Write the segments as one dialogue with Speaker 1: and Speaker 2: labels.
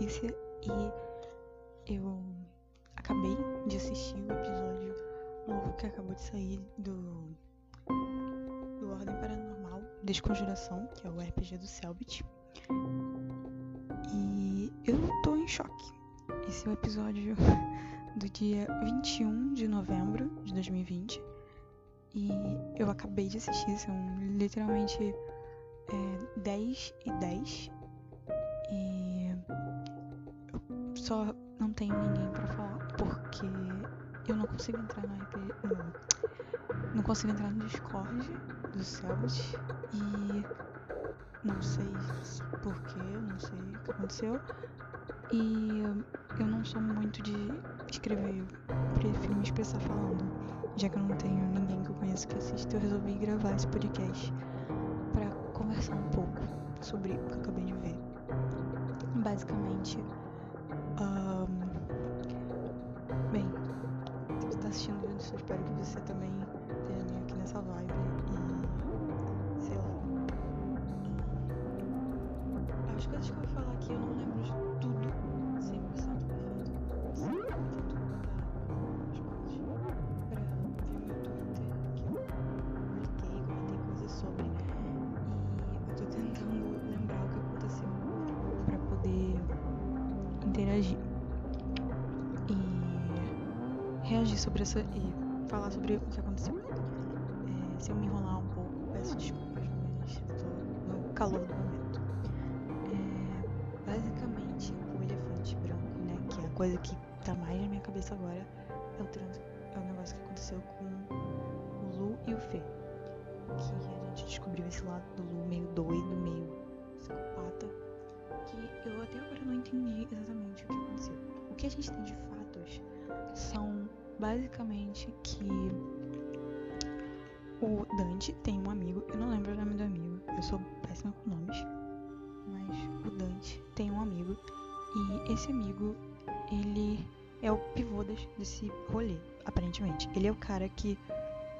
Speaker 1: Letícia e eu acabei de assistir o episódio novo que acabou de sair do, do Ordem Paranormal Desconjuração, que é o RPG do Selbit. E eu tô em choque. Esse é o episódio do dia 21 de novembro de 2020. E eu acabei de assistir, são literalmente é, 10 e 10. E só não tenho ninguém para falar porque eu não consigo entrar no IP. Não, não consigo entrar no Discord do Selbit e não sei porquê, não sei o que aconteceu. E eu não sou muito de escrever, eu prefiro me expressar falando. Já que eu não tenho ninguém que eu conheço que assista, eu resolvi gravar esse podcast para conversar um pouco sobre o que eu acabei de ver. Basicamente, um... bem, se você tá assistindo o vídeo, eu espero que você também reagir sobre essa e falar sobre o que aconteceu. É, se eu me enrolar um pouco, peço desculpas, mas tô no calor do momento. É, basicamente, o elefante branco, né, que é a coisa que tá mais na minha cabeça agora, é o, trans, é o negócio que aconteceu com o Lu e o Fê. Que a gente descobriu esse lado do Lu meio doido, meio psicopata que eu até agora não entendi exatamente o que aconteceu. O que a gente tem de fatos são basicamente que o Dante tem um amigo, eu não lembro o nome do amigo, eu sou péssima com nomes, mas o Dante tem um amigo e esse amigo, ele é o pivô desse, rolê, aparentemente. Ele é o cara que,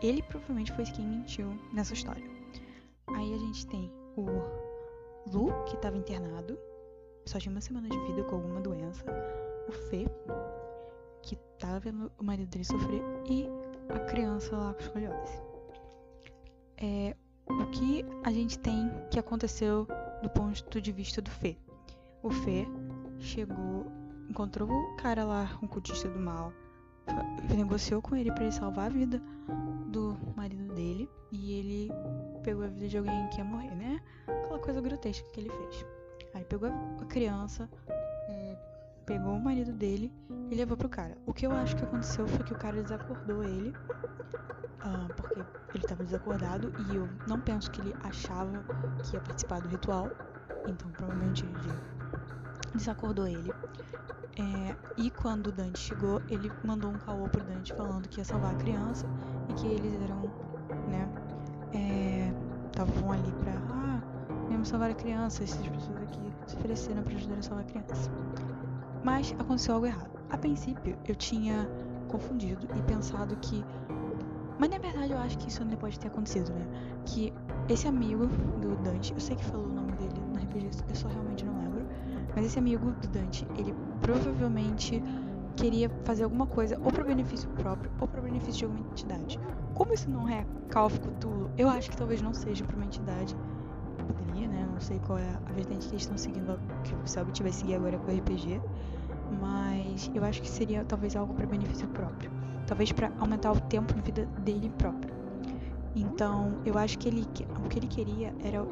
Speaker 1: ele provavelmente foi quem mentiu nessa história. Aí a gente tem o Lu, que estava internado, só tinha uma semana de vida com alguma doença. O Fê, que tava vendo o marido dele sofrer. E a criança lá com escoliose. É, o que a gente tem que aconteceu do ponto de vista do Fê? O Fê chegou, encontrou o cara lá, um cultista do mal, negociou com ele para ele salvar a vida do marido dele e ele pegou a vida de alguém que ia morrer, né? Aquela coisa grotesca que ele fez. Aí pegou a criança, pegou o marido dele e levou pro cara. O que eu acho que aconteceu foi que o cara desacordou ele, ah, porque ele tava desacordado e eu não penso que ele achava que ia participar do ritual, então provavelmente ele desacordou ele. É, e quando o Dante chegou, ele mandou um caô pro Dante falando que ia salvar a criança e que eles eram, né, estavam ali pra, ah, vamos salvar a criança, essas pessoas aqui se ofereceram para ajudar a salvar a criança. Mas aconteceu algo errado. A princípio, eu tinha confundido e pensado que. Mas na verdade eu acho que isso não pode ter acontecido, né? Que esse amigo do Dante, eu sei que falou o nome dele no RPG, eu só realmente não lembro. Mas esse amigo do Dante, ele provavelmente queria fazer alguma coisa ou para benefício próprio ou para benefício de alguma entidade. Como isso não é Call eu acho que talvez não seja para uma entidade. Não sei qual é a vertente que eles estão seguindo, que o Selbit vai seguir agora com o RPG. Mas eu acho que seria talvez algo para benefício próprio. Talvez para aumentar o tempo de vida dele próprio. Então, eu acho que ele, o que ele queria era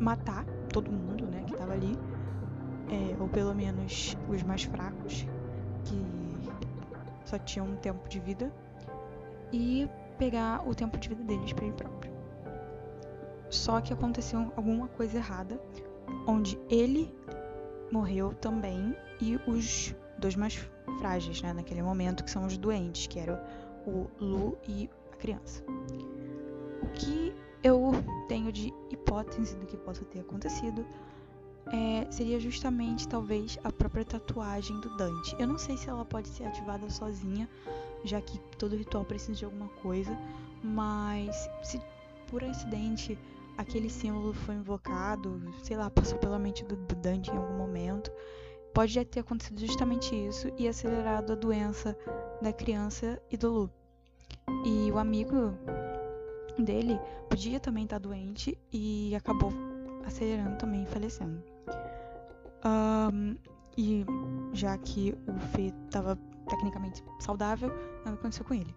Speaker 1: matar todo mundo, né, que tava ali. É, ou pelo menos os mais fracos, que só tinham um tempo de vida. E pegar o tempo de vida deles para ele próprio. Só que aconteceu alguma coisa errada, onde ele morreu também e os dois mais frágeis, né, naquele momento, que são os doentes, que eram o Lu e a criança. O que eu tenho de hipótese do que possa ter acontecido é, seria justamente talvez a própria tatuagem do Dante. Eu não sei se ela pode ser ativada sozinha, já que todo ritual precisa de alguma coisa, mas se por acidente aquele símbolo foi invocado, sei lá, passou pela mente do, Dante em algum momento, pode ter acontecido justamente isso e acelerado a doença da criança e do Lu. E o amigo dele podia também estar doente e acabou acelerando também e falecendo. Um, e já que o Fê estava tecnicamente saudável, nada aconteceu com ele.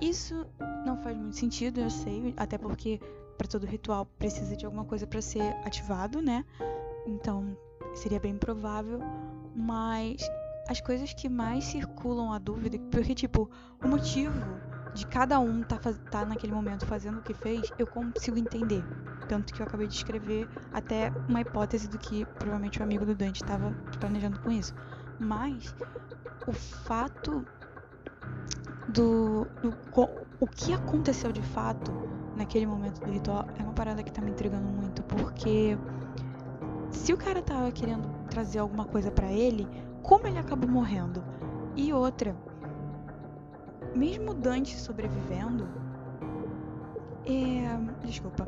Speaker 1: Isso não faz muito sentido, eu sei, até porque para todo ritual precisa de alguma coisa para ser ativado, né? Então seria bem provável, mas as coisas que mais circulam a dúvida, porque tipo, o motivo de cada um tá, tá naquele momento fazendo o que fez, eu consigo entender. Tanto que eu acabei de escrever até uma hipótese do que provavelmente o amigo do Dante estava planejando com isso. Mas o fato do, do o que aconteceu de fato naquele momento do ritual é uma parada que tá me intrigando muito, porque se o cara tava querendo trazer alguma coisa para ele, como ele acabou morrendo? E outra, mesmo Dante sobrevivendo, é, desculpa,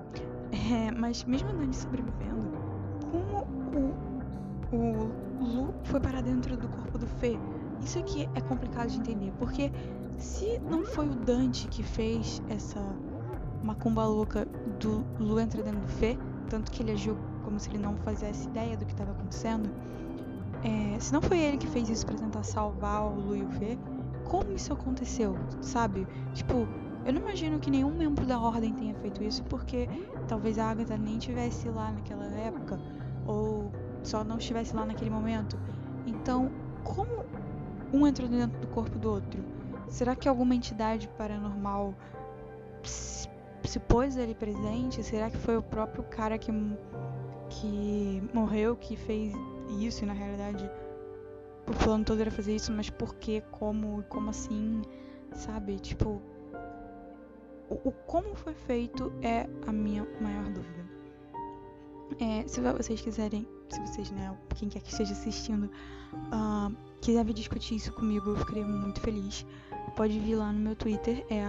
Speaker 1: é, mas mesmo Dante sobrevivendo, como o, o Lu foi parar dentro do corpo do Fê? Isso aqui é complicado de entender, porque se não foi o Dante que fez essa macumba louca do Lu entrar dentro do Fê, tanto que ele agiu como se ele não fizesse ideia do que estava acontecendo, é, se não foi ele que fez isso para tentar salvar o Lu e o Fê, como isso aconteceu, sabe? Tipo, eu não imagino que nenhum membro da ordem tenha feito isso, porque talvez a Agatha nem estivesse lá naquela época, ou só não estivesse lá naquele momento. Então, como um entrou dentro do corpo do outro? Será que alguma entidade paranormal se, pôs ali presente? Será que foi o próprio cara que, que morreu que fez isso e na realidade o plano todo era fazer isso, mas por que, como e como assim, sabe? Tipo, o, o, como foi feito é a minha maior dúvida. É, se vocês quiserem, se vocês, né, quem quer que esteja assistindo, uh, quiser vir discutir isso comigo, eu ficaria muito feliz. Pode vir lá no meu Twitter, é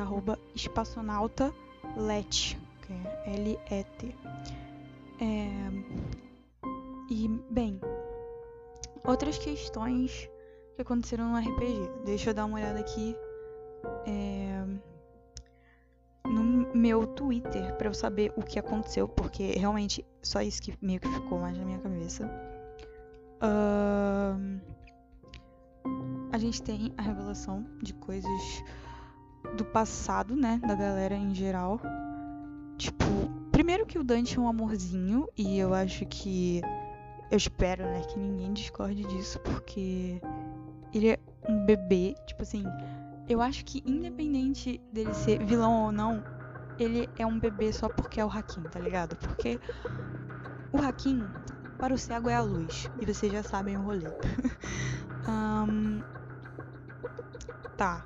Speaker 1: espaçonauta.let, que é L-E-T. É, e, bem, outras questões que aconteceram no RPG. Deixa eu dar uma olhada aqui é, no meu Twitter para eu saber o que aconteceu, porque realmente só isso que meio que ficou mais na minha cabeça. Uh, a gente tem a revelação de coisas do passado, né, da galera em geral. Tipo, primeiro que o Dante é um amorzinho e eu acho que eu espero, né, que ninguém discorde disso, porque ele é um bebê, tipo assim, eu acho que independente dele ser vilão ou não, ele é um bebê só porque é o Hakim, tá ligado? Porque o Hakim, para o cego, é a luz. E vocês já sabem o rolê. um, tá.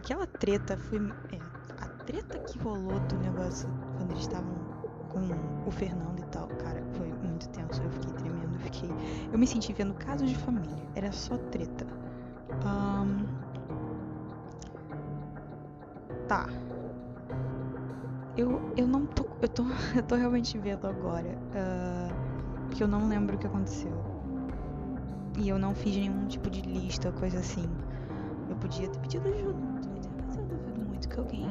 Speaker 1: Aquela treta foi. É, a treta que rolou do negócio quando eles estavam com o Fernando e tal, cara, foi muito tenso. Eu fiquei tremendo, eu fiquei. Eu me senti vendo casos de família. Era só treta. Um... Tá. Eu, eu não tô. Eu tô, eu tô realmente vendo agora. Uh, eu não lembro o que aconteceu. E eu não fiz nenhum tipo de lista, coisa assim. Eu podia ter pedido ajuda que alguém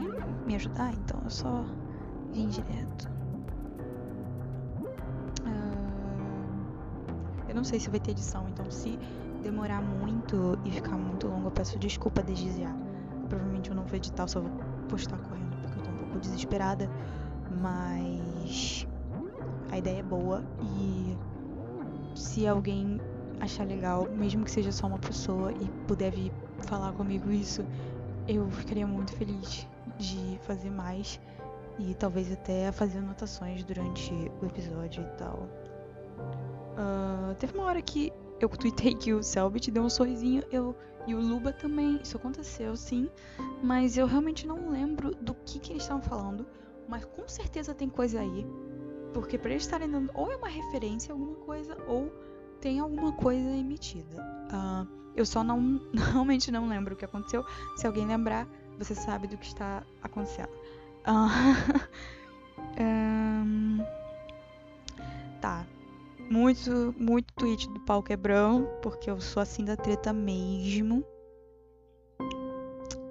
Speaker 1: me ajudar, então eu só vim direto. Eu não sei se vai ter edição, então se demorar muito e ficar muito longo, eu peço desculpa desde já. Provavelmente eu não vou editar, eu só vou postar correndo porque eu tô um pouco desesperada. Mas a ideia é boa e se alguém achar legal, mesmo que seja só uma pessoa e puder vir falar comigo isso, eu ficaria muito feliz de fazer mais e talvez até fazer anotações durante o episódio e tal. Uh, teve uma hora que eu tuitei que o Selbit deu um sorrisinho, eu e o Luba também, isso aconteceu sim, mas eu realmente não lembro do que, que eles estavam falando, mas com certeza tem coisa aí, porque para eles estarem dando ou é uma referência a alguma coisa ou tem alguma coisa emitida. Uh, eu só não realmente não lembro o que aconteceu. Se alguém lembrar, você sabe do que está acontecendo. Uh, um, tá, muito, muito tweet do pau quebrão, porque eu sou assim da treta mesmo.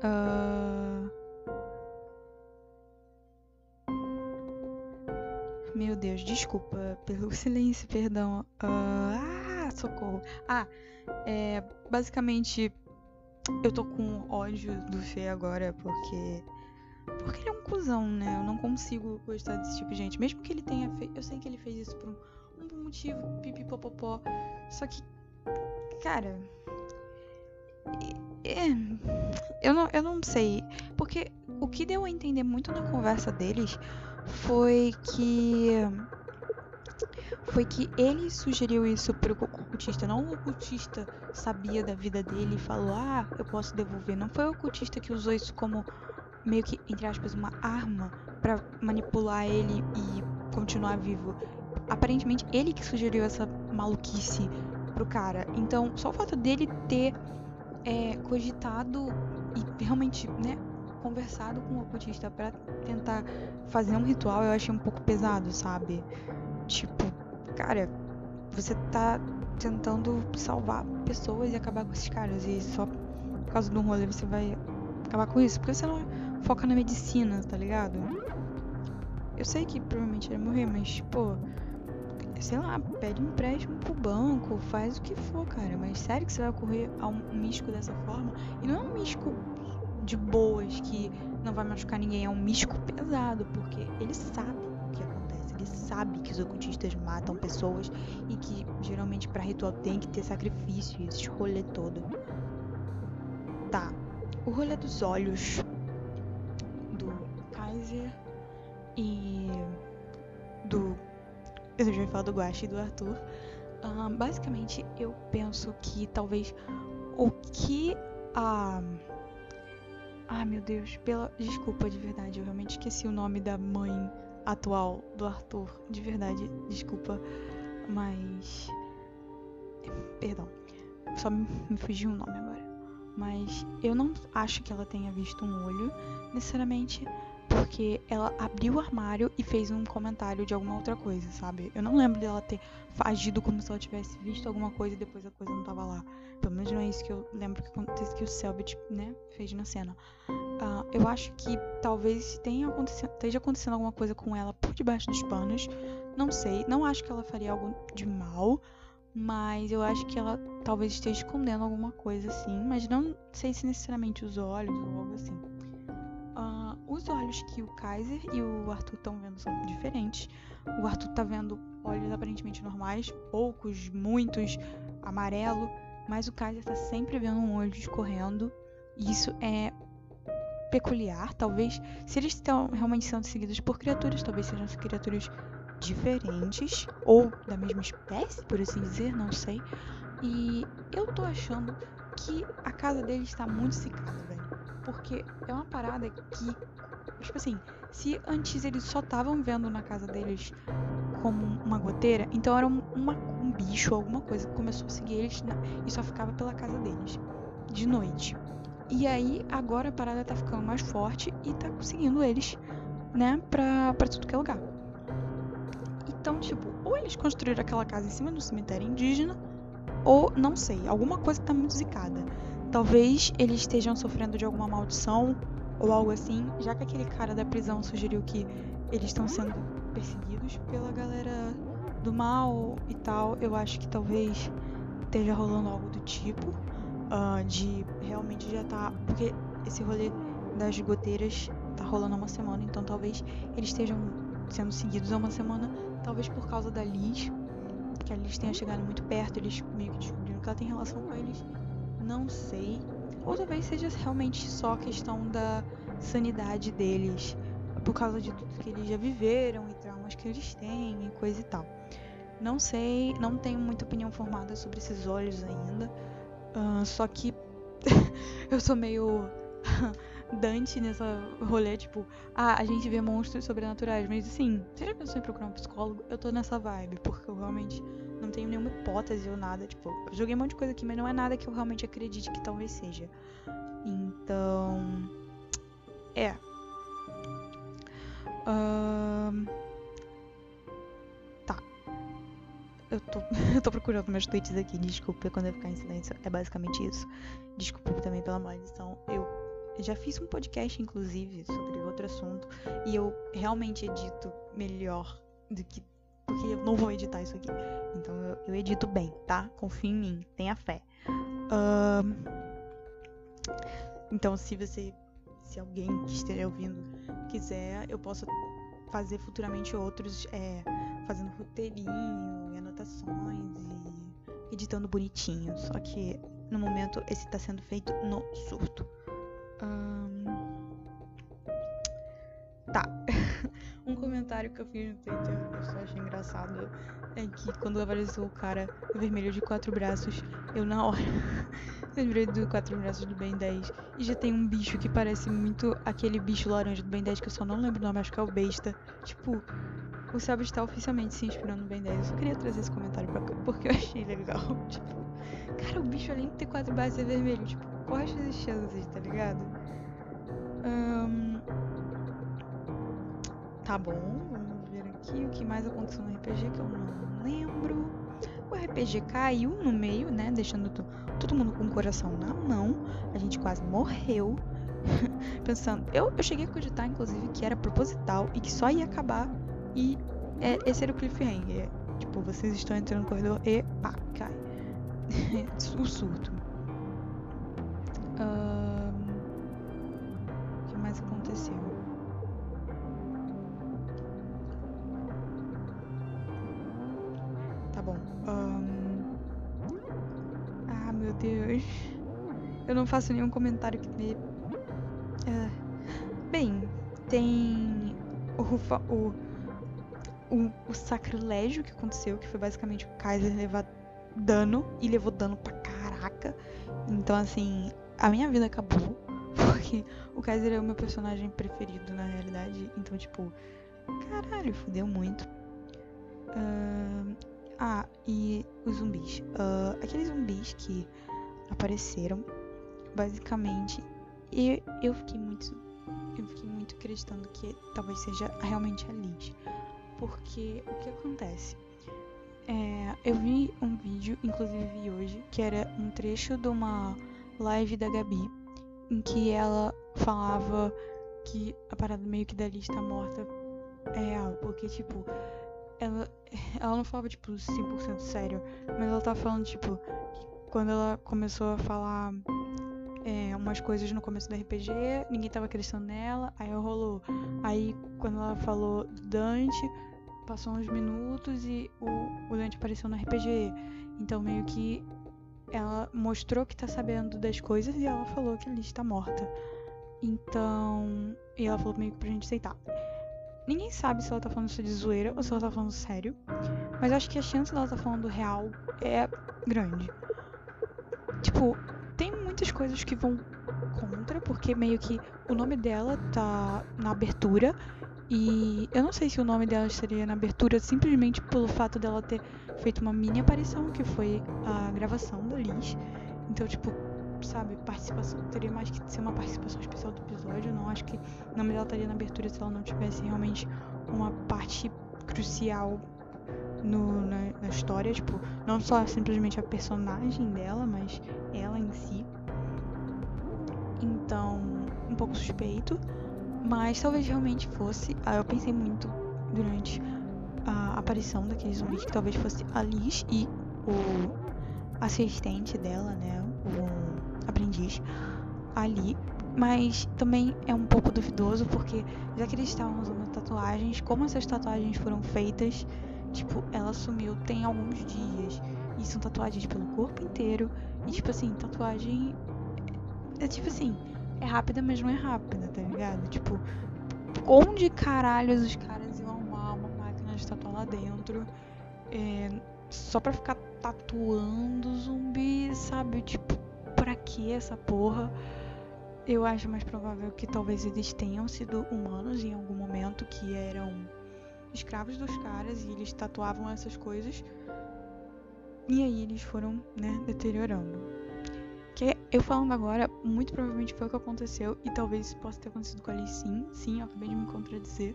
Speaker 1: Uh... Meu Deus, desculpa pelo silêncio, perdão. Uh... Socorro. Ah, é, basicamente eu tô com ódio do Fê agora porque porque ele é um cuzão, né? Eu não consigo gostar desse tipo de gente. Mesmo que ele tenha feito. Eu sei que ele fez isso por um, um motivo, pipipopopó. Só que. Cara. É, eu, não, eu não sei. Porque o que deu a entender muito na conversa deles foi que. Foi que ele sugeriu isso pro ocultista. Não o ocultista sabia da vida dele e falou: Ah, eu posso devolver. Não foi o ocultista que usou isso como meio que, entre aspas, uma arma para manipular ele e continuar vivo. Aparentemente, ele que sugeriu essa maluquice pro cara. Então, só o fato dele ter é, cogitado e realmente, né, conversado com o ocultista para tentar fazer um ritual, eu achei um pouco pesado, sabe? Tipo, cara, você tá tentando salvar pessoas e acabar com esses caras e só por causa de um rolê você vai acabar com isso? Porque você não foca na medicina, tá ligado? Eu sei que provavelmente ele vai morrer, mas, pô, sei lá, pede um empréstimo pro banco, faz o que for, cara. Mas sério que você vai correr a um místico dessa forma? E não é um místico de boas que não vai machucar ninguém, é um místico pesado, porque ele sabe. Ele sabe que os ocultistas matam pessoas e que geralmente para ritual tem que ter sacrifício, esse rolê todo. Tá. O rolê dos olhos e do. Eu já ia falar do Guache e do Arthur. Uh, basicamente, eu penso que talvez o que a. Ah, meu Deus, pela. Desculpa, de verdade, eu realmente esqueci o nome da mãe atual do Arthur. De verdade, desculpa. Mas. Perdão. Só me fugiu o nome agora. Mas eu não acho que ela tenha visto um olho, necessariamente porque ela abriu o armário e fez um comentário de alguma outra coisa, sabe? Eu não lembro dela ter agido como se ela tivesse visto alguma coisa e depois a coisa não tava lá. Pelo menos não é isso que eu lembro que acontece que o Selbit, né, fez na cena. Uh, eu acho que talvez tenha acontecido, esteja acontecendo alguma coisa com ela por debaixo dos panos. Não sei, não acho que ela faria algo de mal, mas eu acho que ela talvez esteja escondendo alguma coisa assim, mas não sei se necessariamente os olhos ou algo assim. Uh, os olhos que o Kaiser e o Arthur estão vendo são diferentes. O Arthur tá vendo olhos aparentemente normais, poucos, muitos, amarelo, mas o Kaiser tá sempre vendo um olho escorrendo. E isso é peculiar, talvez, se eles estão realmente sendo seguidos por criaturas, talvez sejam criaturas diferentes ou da mesma espécie, por assim dizer, não sei. E eu tô achando que a casa dele está muito secada, velho. Porque é uma parada que, tipo assim, se antes eles só estavam vendo na casa deles como uma goteira, então era uma, um bicho, alguma coisa que começou a seguir eles na, e só ficava pela casa deles, de noite. E aí, agora a parada tá ficando mais forte e tá conseguindo eles, né, pra, pra tudo que é lugar. Então, tipo, ou eles construíram aquela casa em cima do cemitério indígena, ou não sei, alguma coisa tá muito zicada. Talvez eles estejam sofrendo de alguma maldição ou algo assim, já que aquele cara da prisão sugeriu que eles estão sendo perseguidos pela galera do mal e tal. Eu acho que talvez esteja rolando algo do tipo, uh, de realmente já tá. Porque esse rolê das goteiras tá rolando há uma semana, então talvez eles estejam sendo seguidos há uma semana, talvez por causa da Liz, que a Liz tenha chegado muito perto, eles meio que descobriram que ela tem relação com eles não sei. Ou talvez seja realmente só questão da sanidade deles, por causa de tudo que eles já viveram e traumas que eles têm e coisa e tal. Não sei, não tenho muita opinião formada sobre esses olhos ainda. Uh, só que eu sou meio Dante nessa rolê, tipo, ah, a gente vê monstros sobrenaturais, mas assim, você já pensou em procurar um psicólogo? Eu tô nessa vibe, porque eu realmente não tenho nenhuma hipótese ou nada. Tipo, eu joguei um monte de coisa aqui, mas não é nada que eu realmente acredite que talvez seja. Então. É. Tá. Eu tô, eu tô procurando meus tweets aqui, desculpa quando eu ficar em silêncio. É basicamente isso. Desculpa também pela má edição. Eu já fiz um podcast, inclusive, sobre outro assunto. E eu realmente edito melhor do que. Porque eu não vou editar isso aqui. Então eu, eu edito bem, tá? Confia em mim, tenha fé. Uh... Então, se você. Se alguém que esteja ouvindo quiser, eu posso fazer futuramente outros. É, fazendo roteirinho anotações e editando bonitinho. Só que no momento esse está sendo feito no surto. Tá. um comentário que eu fiz no Twitter que eu só achei engraçado é que quando apareceu o cara vermelho de quatro braços, eu na hora lembrei do quatro braços do Ben 10. E já tem um bicho que parece muito aquele bicho laranja do Ben 10 que eu só não lembro o nome, acho que é o Besta. Tipo, o Selby está oficialmente se inspirando no Ben 10. Eu só queria trazer esse comentário pra cá porque eu achei legal. Tipo, cara, o bicho além de ter quatro braços é vermelho. Tipo, quais as chances, tá ligado? Um... Tá bom, vamos ver aqui o que mais aconteceu no RPG que eu não lembro. O RPG caiu no meio, né? Deixando todo mundo com o coração na mão. A gente quase morreu. Pensando, eu, eu cheguei a cogitar, inclusive, que era proposital e que só ia acabar e é, esse era o cliffhanger. Tipo, vocês estão entrando no corredor e pá, cai. o surto. Eu não faço nenhum comentário que dê. Uh, bem, tem o, o o, o sacrilégio que aconteceu, que foi basicamente o Kaiser levar dano e levou dano pra caraca. Então, assim, a minha vida acabou. Porque o Kaiser é o meu personagem preferido na realidade. Então, tipo, caralho, fudeu muito. Uh, ah, e os zumbis. Uh, aqueles zumbis que apareceram, basicamente, eu, eu fiquei muito. Eu fiquei muito acreditando que talvez seja realmente a Liz. Porque o que acontece? É, eu vi um vídeo, inclusive vi hoje, que era um trecho de uma live da Gabi, em que ela falava que a parada meio que da lista morta é real, porque tipo, ela, ela não falava tipo 100% sério, mas ela tava falando tipo, que quando ela começou a falar é, umas coisas no começo do RPG, ninguém tava acreditando nela, aí rolou. Aí quando ela falou Dante, passou uns minutos e o, o Dante apareceu no RPG. Então meio que ela mostrou que tá sabendo das coisas e ela falou que a Liz tá morta. Então. E ela falou meio que pra gente aceitar. Ninguém sabe se ela tá falando isso de zoeira ou se ela tá falando sério. Mas acho que a chance dela tá falando real é grande. Tipo, muitas coisas que vão contra, porque meio que o nome dela tá na abertura e eu não sei se o nome dela estaria na abertura simplesmente pelo fato dela ter feito uma mini aparição, que foi a gravação da Liz. Então, tipo, sabe, participação teria mais que ser uma participação especial do episódio. Eu não acho que o nome dela estaria na abertura se ela não tivesse realmente uma parte crucial no, na, na história. Tipo, não só simplesmente a personagem dela, mas ela em si. Então, um pouco suspeito. Mas talvez realmente fosse. Ah, eu pensei muito durante a aparição daqueles zumbis que talvez fosse a Liz e o assistente dela, né? O aprendiz ali. Mas também é um pouco duvidoso porque já que eles estavam usando tatuagens, como essas tatuagens foram feitas, tipo, ela sumiu tem alguns dias. E são tatuagens pelo corpo inteiro. E tipo assim, tatuagem. É, tipo assim, é rápida, mas não é rápida, tá ligado? Tipo, onde caralhos os caras iam arrumar uma máquina de tatuar lá dentro é, só pra ficar tatuando zumbi, sabe? Tipo, pra que essa porra? Eu acho mais provável que talvez eles tenham sido humanos em algum momento que eram escravos dos caras e eles tatuavam essas coisas. E aí eles foram, né, deteriorando. Que eu falando agora, muito provavelmente foi o que aconteceu. E talvez possa ter acontecido com a Alice sim. Sim, eu acabei de me contradizer.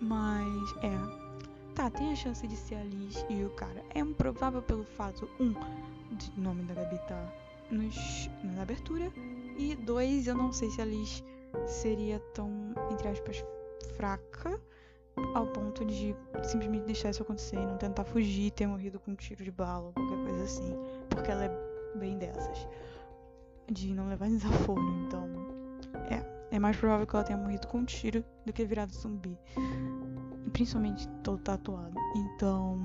Speaker 1: Mas é. tá, tem a chance de ser a Liz e o cara. É improvável pelo fato, um, de nome da Gabi tá nos, na abertura. E dois, eu não sei se a Liz seria tão, entre aspas, fraca ao ponto de simplesmente deixar isso acontecer e não tentar fugir, ter morrido com um tiro de bala ou qualquer coisa assim. Porque ela é bem dessas. De não levar desaforo, então. É. É mais provável que ela tenha morrido com um tiro do que virado zumbi. Principalmente todo tatuado. Então.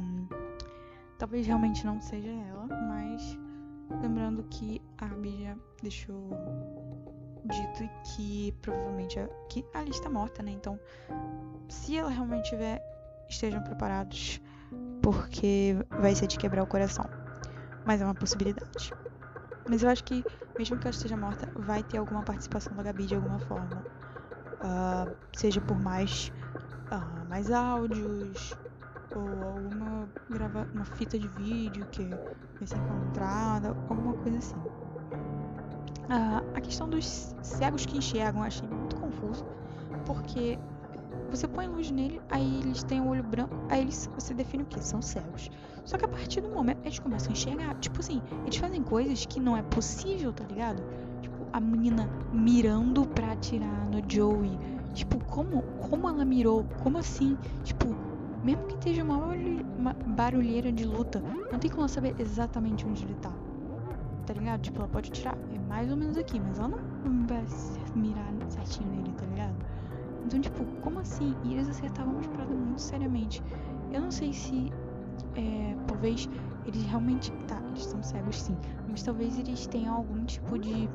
Speaker 1: Talvez realmente não seja ela, mas. Lembrando que a já deixou dito que provavelmente a, que a lista tá morta, né? Então, se ela realmente tiver, estejam preparados, porque vai ser de quebrar o coração. Mas é uma possibilidade. Mas eu acho que, mesmo que ela esteja morta, vai ter alguma participação da Gabi de alguma forma. Uh, seja por mais, uh, mais áudios, ou alguma grava uma fita de vídeo que vai ser encontrada, alguma coisa assim. Uh, a questão dos cegos que enxergam eu achei muito confuso, porque você põe luz nele, aí eles têm o olho branco, aí eles, você define o que? São cegos. Só que a partir do momento eles começam a enxergar, tipo assim, eles fazem coisas que não é possível, tá ligado? Tipo, a menina mirando pra atirar no Joey. Tipo, como, como ela mirou? Como assim? Tipo, mesmo que esteja uma, barulheira de luta, não tem como ela saber exatamente onde ele tá. Tá ligado? Tipo, ela pode atirar, é mais ou menos aqui, mas ela não vai mirar certinho nele, tá ligado? Então, tipo, como assim? E eles acertavam uma espada muito seriamente. Eu não sei se. É, talvez eles realmente. Tá, eles são cegos sim. Mas talvez eles tenham algum tipo de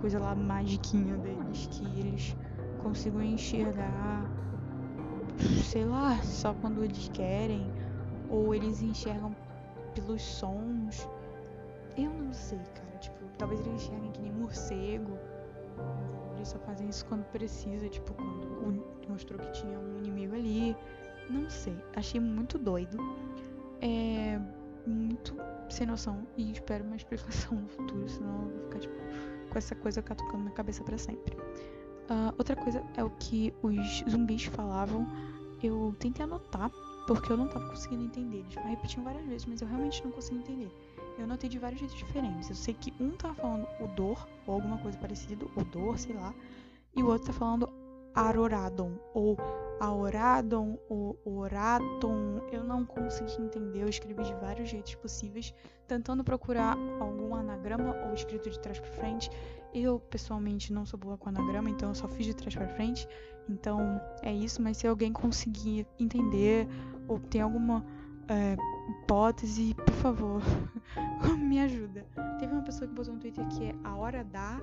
Speaker 1: coisa lá magiquinha deles que eles consigam enxergar. Sei lá, só quando eles querem. Ou eles enxergam pelos sons. Eu não sei, cara. Tipo, talvez eles enxerguem que nem morcego eles só fazem isso quando precisa, tipo, quando mostrou que tinha um inimigo ali. Não sei, achei muito doido. É muito sem noção e espero uma explicação no futuro, senão eu vou ficar tipo com essa coisa catucando na cabeça para sempre. Uh, outra coisa é o que os zumbis falavam. Eu tentei anotar porque eu não tava conseguindo entender. Eles repetiam várias vezes, mas eu realmente não consegui entender. Eu notei de vários jeitos diferentes. Eu sei que um tá falando odor, ou alguma coisa parecida, odor, sei lá. E o outro tá falando aroradon, ou aoradon, ou oraton. Eu não consegui entender. Eu escrevi de vários jeitos possíveis, tentando procurar algum anagrama ou escrito de trás para frente. Eu, pessoalmente, não sou boa com anagrama, então eu só fiz de trás para frente. Então é isso, mas se alguém conseguir entender ou tem alguma é, hipótese, por favor, me ajuda. Teve uma pessoa que botou no Twitter que é a hora dá,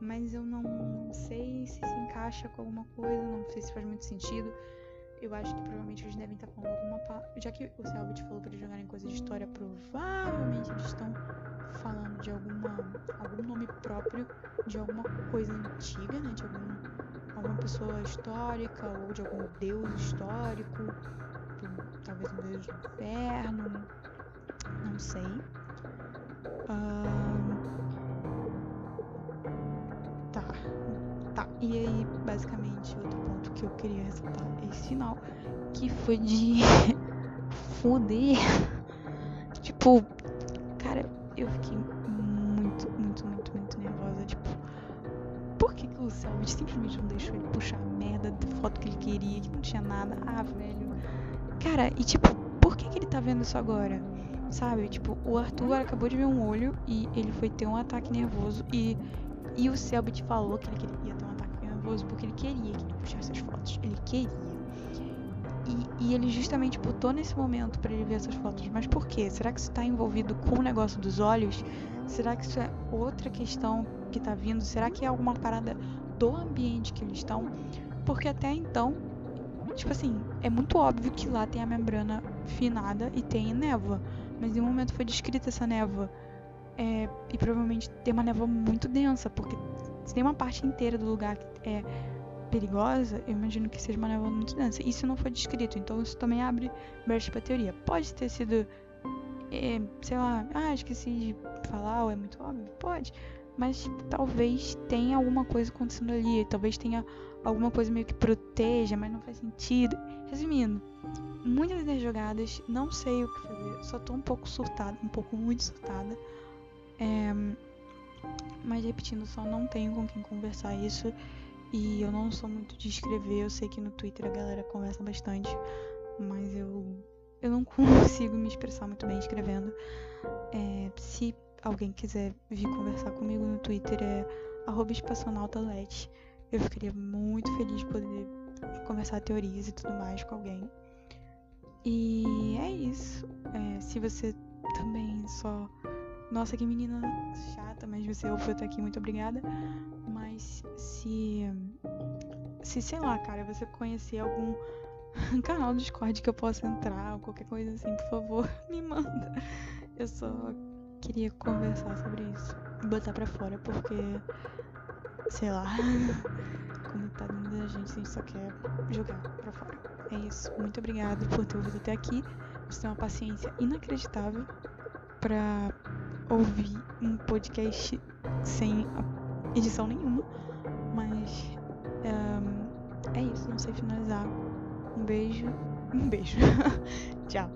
Speaker 1: mas eu não sei se se encaixa com alguma coisa, não sei se faz muito sentido. Eu acho que provavelmente eles devem estar falando alguma Já que o Selbit falou para eles jogarem coisa de história, provavelmente eles estão falando de alguma algum nome próprio de alguma coisa antiga, né? De algum, alguma pessoa histórica ou de algum deus histórico talvez um deus do inferno, não sei. tá, tá. E aí, basicamente, outro ponto que eu queria ressaltar é esse final, que foi de foder. tipo, cara, eu fiquei muito, muito, muito, muito nervosa. Tipo, por que, que o Selvit simplesmente não deixou ele puxar a merda da foto que ele queria, que não tinha nada? Ah, velho. Cara, e tipo, por que, que ele tá vendo isso agora? Sabe? Tipo, o Arthur acabou de ver um olho e ele foi ter um ataque nervoso e, e o Selbit falou que ele queria ter um ataque nervoso porque ele queria que ele puxasse as fotos. Ele queria. E, e ele justamente botou nesse momento para ele ver essas fotos. Mas por quê? Será que isso tá envolvido com o negócio dos olhos? Será que isso é outra questão que tá vindo? Será que é alguma parada do ambiente que eles estão? Porque até então Tipo assim, é muito óbvio que lá tem a membrana finada e tem névoa. Mas em um momento foi descrita essa névoa. É, e provavelmente tem uma névoa muito densa, porque se tem uma parte inteira do lugar que é perigosa, eu imagino que seja uma névoa muito densa. Isso não foi descrito, então isso também abre brecha pra teoria. Pode ter sido, é, sei lá, ah, esqueci de falar, ou é muito óbvio? Pode. Mas talvez tenha alguma coisa acontecendo ali, talvez tenha alguma coisa meio que proteja, mas não faz sentido. Resumindo, muitas ideias jogadas, não sei o que fazer, só tô um pouco surtada, um pouco muito surtada. É, mas repetindo, só não tenho com quem conversar isso. E eu não sou muito de escrever, eu sei que no Twitter a galera conversa bastante, mas eu, eu não consigo me expressar muito bem escrevendo. É, se alguém quiser vir conversar comigo no Twitter é espaçonautalete. Eu ficaria muito feliz de poder conversar teorias e tudo mais com alguém. E é isso. É, se você também só. Nossa, que menina chata, mas você ouviu até aqui, muito obrigada. Mas se. Se, sei lá, cara, você conhecer algum canal do Discord que eu possa entrar, ou qualquer coisa assim, por favor, me manda. Eu só queria conversar sobre isso. Botar pra fora, porque. Sei lá. tá dentro da gente, a gente só quer jogar pra fora. É isso. Muito obrigada por ter ouvido até aqui. Você tem uma paciência inacreditável pra ouvir um podcast sem edição nenhuma. Mas um, é isso, não sei finalizar. Um beijo. Um beijo. Tchau.